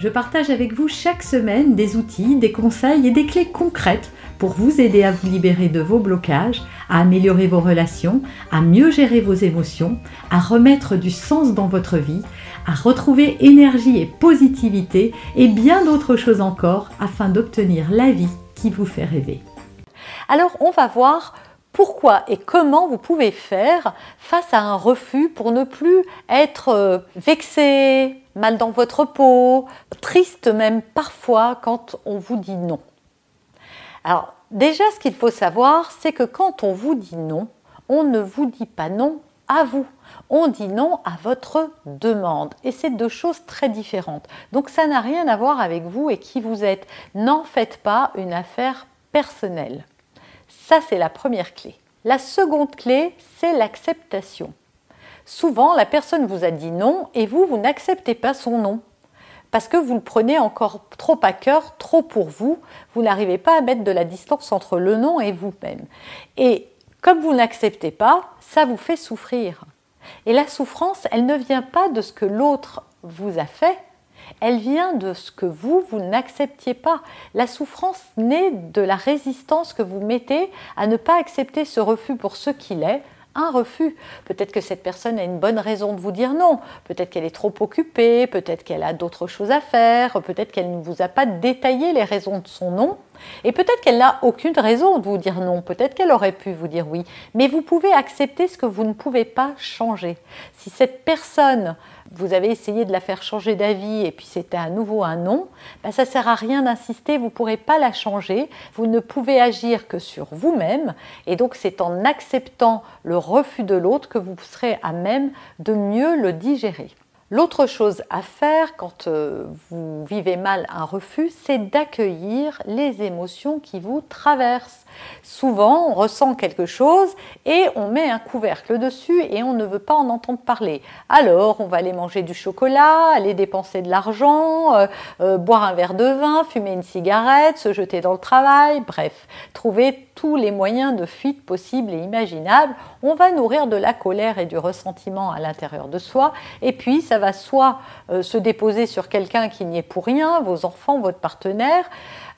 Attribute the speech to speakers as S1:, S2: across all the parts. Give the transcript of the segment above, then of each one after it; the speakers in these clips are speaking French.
S1: je partage avec vous chaque semaine des outils, des conseils et des clés concrètes pour vous aider à vous libérer de vos blocages, à améliorer vos relations, à mieux gérer vos émotions, à remettre du sens dans votre vie, à retrouver énergie et positivité et bien d'autres choses encore afin d'obtenir la vie qui vous fait rêver.
S2: Alors on va voir pourquoi et comment vous pouvez faire face à un refus pour ne plus être euh, vexé, mal dans votre peau, triste même parfois quand on vous dit non. Alors déjà ce qu'il faut savoir, c'est que quand on vous dit non, on ne vous dit pas non à vous. On dit non à votre demande. Et c'est deux choses très différentes. Donc ça n'a rien à voir avec vous et qui vous êtes. N'en faites pas une affaire personnelle. Ça, c'est la première clé. La seconde clé, c'est l'acceptation. Souvent, la personne vous a dit non et vous, vous n'acceptez pas son non. Parce que vous le prenez encore trop à cœur, trop pour vous. Vous n'arrivez pas à mettre de la distance entre le non et vous-même. Et comme vous n'acceptez pas, ça vous fait souffrir. Et la souffrance, elle ne vient pas de ce que l'autre vous a fait, elle vient de ce que vous, vous n'acceptiez pas. La souffrance naît de la résistance que vous mettez à ne pas accepter ce refus pour ce qu'il est, un refus. Peut-être que cette personne a une bonne raison de vous dire non, peut-être qu'elle est trop occupée, peut-être qu'elle a d'autres choses à faire, peut-être qu'elle ne vous a pas détaillé les raisons de son non, et peut-être qu'elle n'a aucune raison de vous dire non, peut-être qu'elle aurait pu vous dire oui, mais vous pouvez accepter ce que vous ne pouvez pas changer. Si cette personne vous avez essayé de la faire changer d'avis et puis c'était à nouveau un non, ben ça ne sert à rien d'insister, vous ne pourrez pas la changer, vous ne pouvez agir que sur vous-même. Et donc c'est en acceptant le refus de l'autre que vous serez à même de mieux le digérer. L'autre chose à faire quand euh, vous vivez mal un refus, c'est d'accueillir les émotions qui vous traversent. Souvent, on ressent quelque chose et on met un couvercle dessus et on ne veut pas en entendre parler. Alors, on va aller manger du chocolat, aller dépenser de l'argent, euh, euh, boire un verre de vin, fumer une cigarette, se jeter dans le travail, bref, trouver les moyens de fuite possibles et imaginables. On va nourrir de la colère et du ressentiment à l'intérieur de soi et puis ça va soit euh, se déposer sur quelqu'un qui n'y est pour rien, vos enfants, votre partenaire,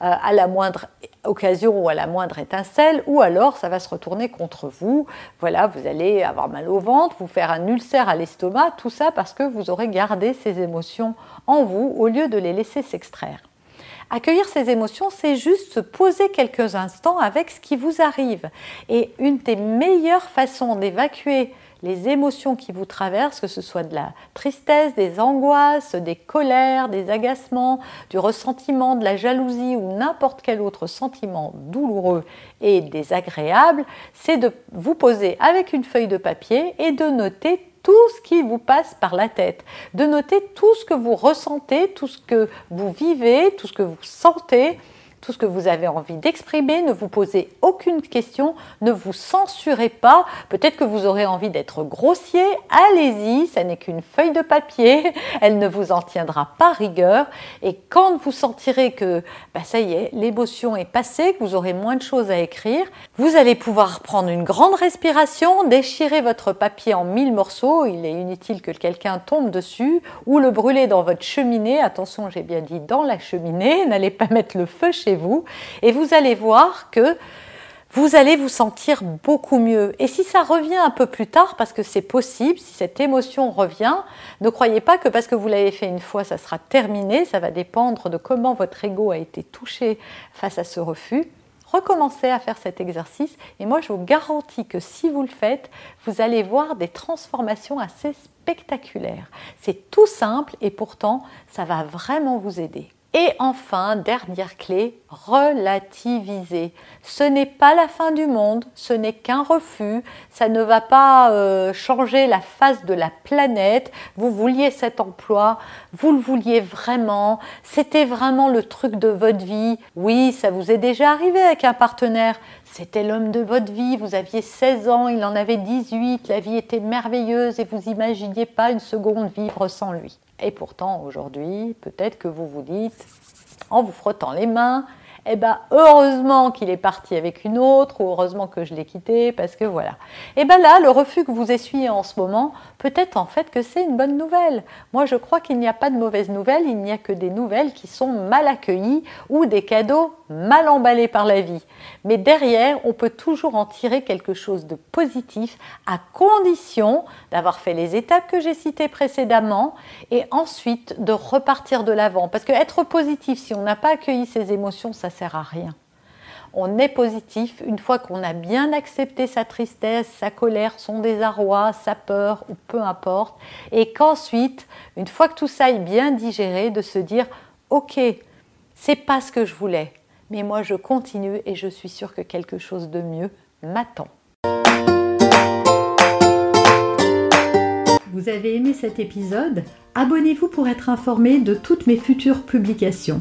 S2: euh, à la moindre occasion ou à la moindre étincelle, ou alors ça va se retourner contre vous. Voilà, vous allez avoir mal au ventre, vous faire un ulcère à l'estomac, tout ça parce que vous aurez gardé ces émotions en vous au lieu de les laisser s'extraire. Accueillir ces émotions, c'est juste se poser quelques instants avec ce qui vous arrive. Et une des meilleures façons d'évacuer les émotions qui vous traversent, que ce soit de la tristesse, des angoisses, des colères, des agacements, du ressentiment, de la jalousie ou n'importe quel autre sentiment douloureux et désagréable, c'est de vous poser avec une feuille de papier et de noter tout ce qui vous passe par la tête, de noter tout ce que vous ressentez, tout ce que vous vivez, tout ce que vous sentez, tout ce que vous avez envie d'exprimer, ne vous posez aucune question, ne vous censurez pas. Peut-être que vous aurez envie d'être grossier, allez-y, ça n'est qu'une feuille de papier, elle ne vous en tiendra pas rigueur. Et quand vous sentirez que bah, ça y est, l'émotion est passée, que vous aurez moins de choses à écrire, vous allez pouvoir prendre une grande respiration, déchirer votre papier en mille morceaux, il est inutile que quelqu'un tombe dessus, ou le brûler dans votre cheminée, attention j'ai bien dit dans la cheminée, n'allez pas mettre le feu chez vous et vous allez voir que vous allez vous sentir beaucoup mieux. Et si ça revient un peu plus tard, parce que c'est possible, si cette émotion revient, ne croyez pas que parce que vous l'avez fait une fois, ça sera terminé. Ça va dépendre de comment votre ego a été touché face à ce refus. Recommencez à faire cet exercice et moi je vous garantis que si vous le faites, vous allez voir des transformations assez spectaculaires. C'est tout simple et pourtant ça va vraiment vous aider. Et enfin, dernière clé, relativiser. Ce n'est pas la fin du monde, ce n'est qu'un refus, ça ne va pas euh, changer la face de la planète. Vous vouliez cet emploi, vous le vouliez vraiment, c'était vraiment le truc de votre vie. Oui, ça vous est déjà arrivé avec un partenaire, c'était l'homme de votre vie, vous aviez 16 ans, il en avait 18, la vie était merveilleuse et vous imaginiez pas une seconde vivre sans lui. Et pourtant, aujourd'hui, peut-être que vous vous dites, en vous frottant les mains, eh ben heureusement qu'il est parti avec une autre, ou heureusement que je l'ai quitté, parce que voilà. Et eh ben là, le refus que vous essuyez en ce moment, peut-être en fait que c'est une bonne nouvelle. Moi, je crois qu'il n'y a pas de mauvaises nouvelles, il n'y a que des nouvelles qui sont mal accueillies ou des cadeaux mal emballés par la vie. Mais derrière, on peut toujours en tirer quelque chose de positif à condition d'avoir fait les étapes que j'ai citées précédemment et ensuite de repartir de l'avant. Parce que être positif, si on n'a pas accueilli ses émotions, ça sert à rien. On est positif une fois qu'on a bien accepté sa tristesse, sa colère, son désarroi, sa peur ou peu importe, et qu'ensuite, une fois que tout ça est bien digéré, de se dire OK, c'est pas ce que je voulais, mais moi je continue et je suis sûre que quelque chose de mieux m'attend.
S1: Vous avez aimé cet épisode? Abonnez-vous pour être informé de toutes mes futures publications.